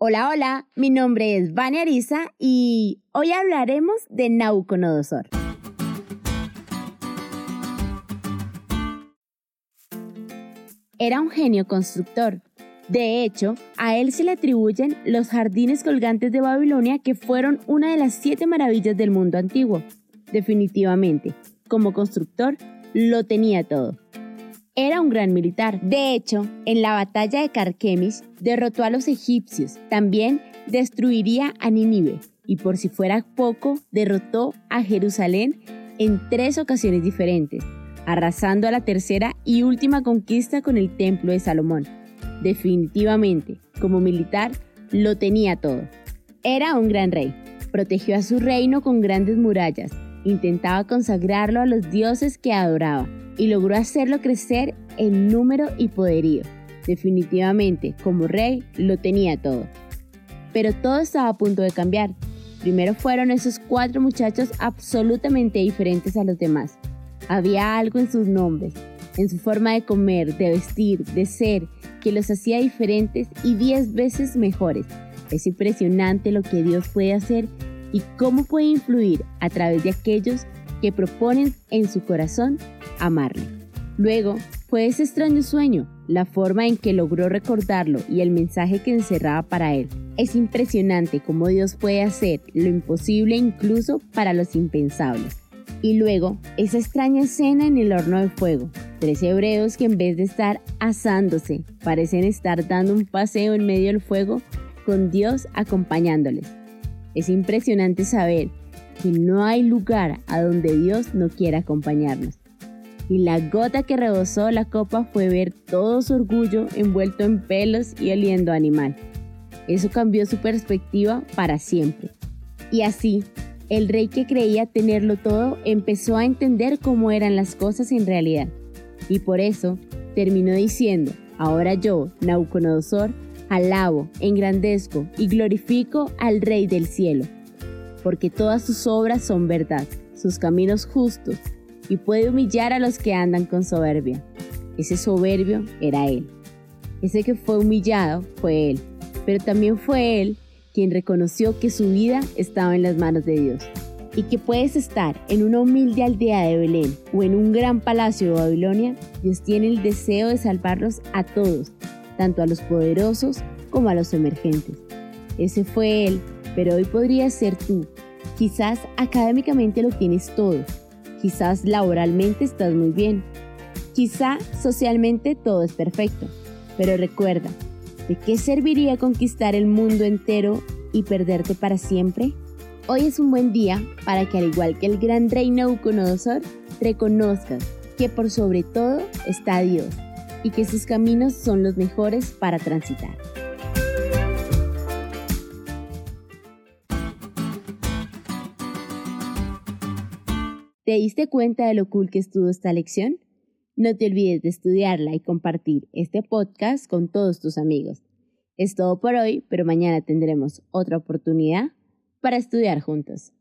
Hola, hola, mi nombre es Vania Arisa y hoy hablaremos de Nauconodosor. Era un genio constructor. De hecho, a él se le atribuyen los jardines colgantes de Babilonia que fueron una de las siete maravillas del mundo antiguo. Definitivamente, como constructor, lo tenía todo. Era un gran militar. De hecho, en la batalla de Carquemis derrotó a los egipcios. También destruiría a Nínive y por si fuera poco, derrotó a Jerusalén en tres ocasiones diferentes, arrasando a la tercera y última conquista con el Templo de Salomón. Definitivamente, como militar, lo tenía todo. Era un gran rey. Protegió a su reino con grandes murallas. Intentaba consagrarlo a los dioses que adoraba y logró hacerlo crecer en número y poderío. Definitivamente, como rey, lo tenía todo. Pero todo estaba a punto de cambiar. Primero fueron esos cuatro muchachos absolutamente diferentes a los demás. Había algo en sus nombres, en su forma de comer, de vestir, de ser, que los hacía diferentes y diez veces mejores. Es impresionante lo que Dios puede hacer y cómo puede influir a través de aquellos que proponen en su corazón amarle. Luego fue ese extraño sueño, la forma en que logró recordarlo y el mensaje que encerraba para él. Es impresionante cómo Dios puede hacer lo imposible incluso para los impensables. Y luego, esa extraña escena en el horno de fuego. Tres hebreos que en vez de estar asándose, parecen estar dando un paseo en medio del fuego con Dios acompañándoles. Es impresionante saber que no hay lugar a donde Dios no quiera acompañarnos. Y la gota que rebosó la copa fue ver todo su orgullo envuelto en pelos y oliendo animal. Eso cambió su perspectiva para siempre. Y así, el rey que creía tenerlo todo empezó a entender cómo eran las cosas en realidad. Y por eso terminó diciendo, ahora yo, Nauconodosor, alabo, engrandezco y glorifico al Rey del cielo porque todas sus obras son verdad, sus caminos justos, y puede humillar a los que andan con soberbia. Ese soberbio era él. Ese que fue humillado fue él, pero también fue él quien reconoció que su vida estaba en las manos de Dios y que puedes estar en una humilde aldea de Belén o en un gran palacio de Babilonia, Dios tiene el deseo de salvarlos a todos, tanto a los poderosos como a los emergentes. Ese fue Él pero hoy podría ser tú. Quizás académicamente lo tienes todo, quizás laboralmente estás muy bien, quizá socialmente todo es perfecto, pero recuerda, ¿de qué serviría conquistar el mundo entero y perderte para siempre? Hoy es un buen día para que al igual que el gran rey Nauconosor, reconozcas que por sobre todo está Dios y que sus caminos son los mejores para transitar. ¿Te diste cuenta de lo cool que estuvo esta lección? No te olvides de estudiarla y compartir este podcast con todos tus amigos. Es todo por hoy, pero mañana tendremos otra oportunidad para estudiar juntos.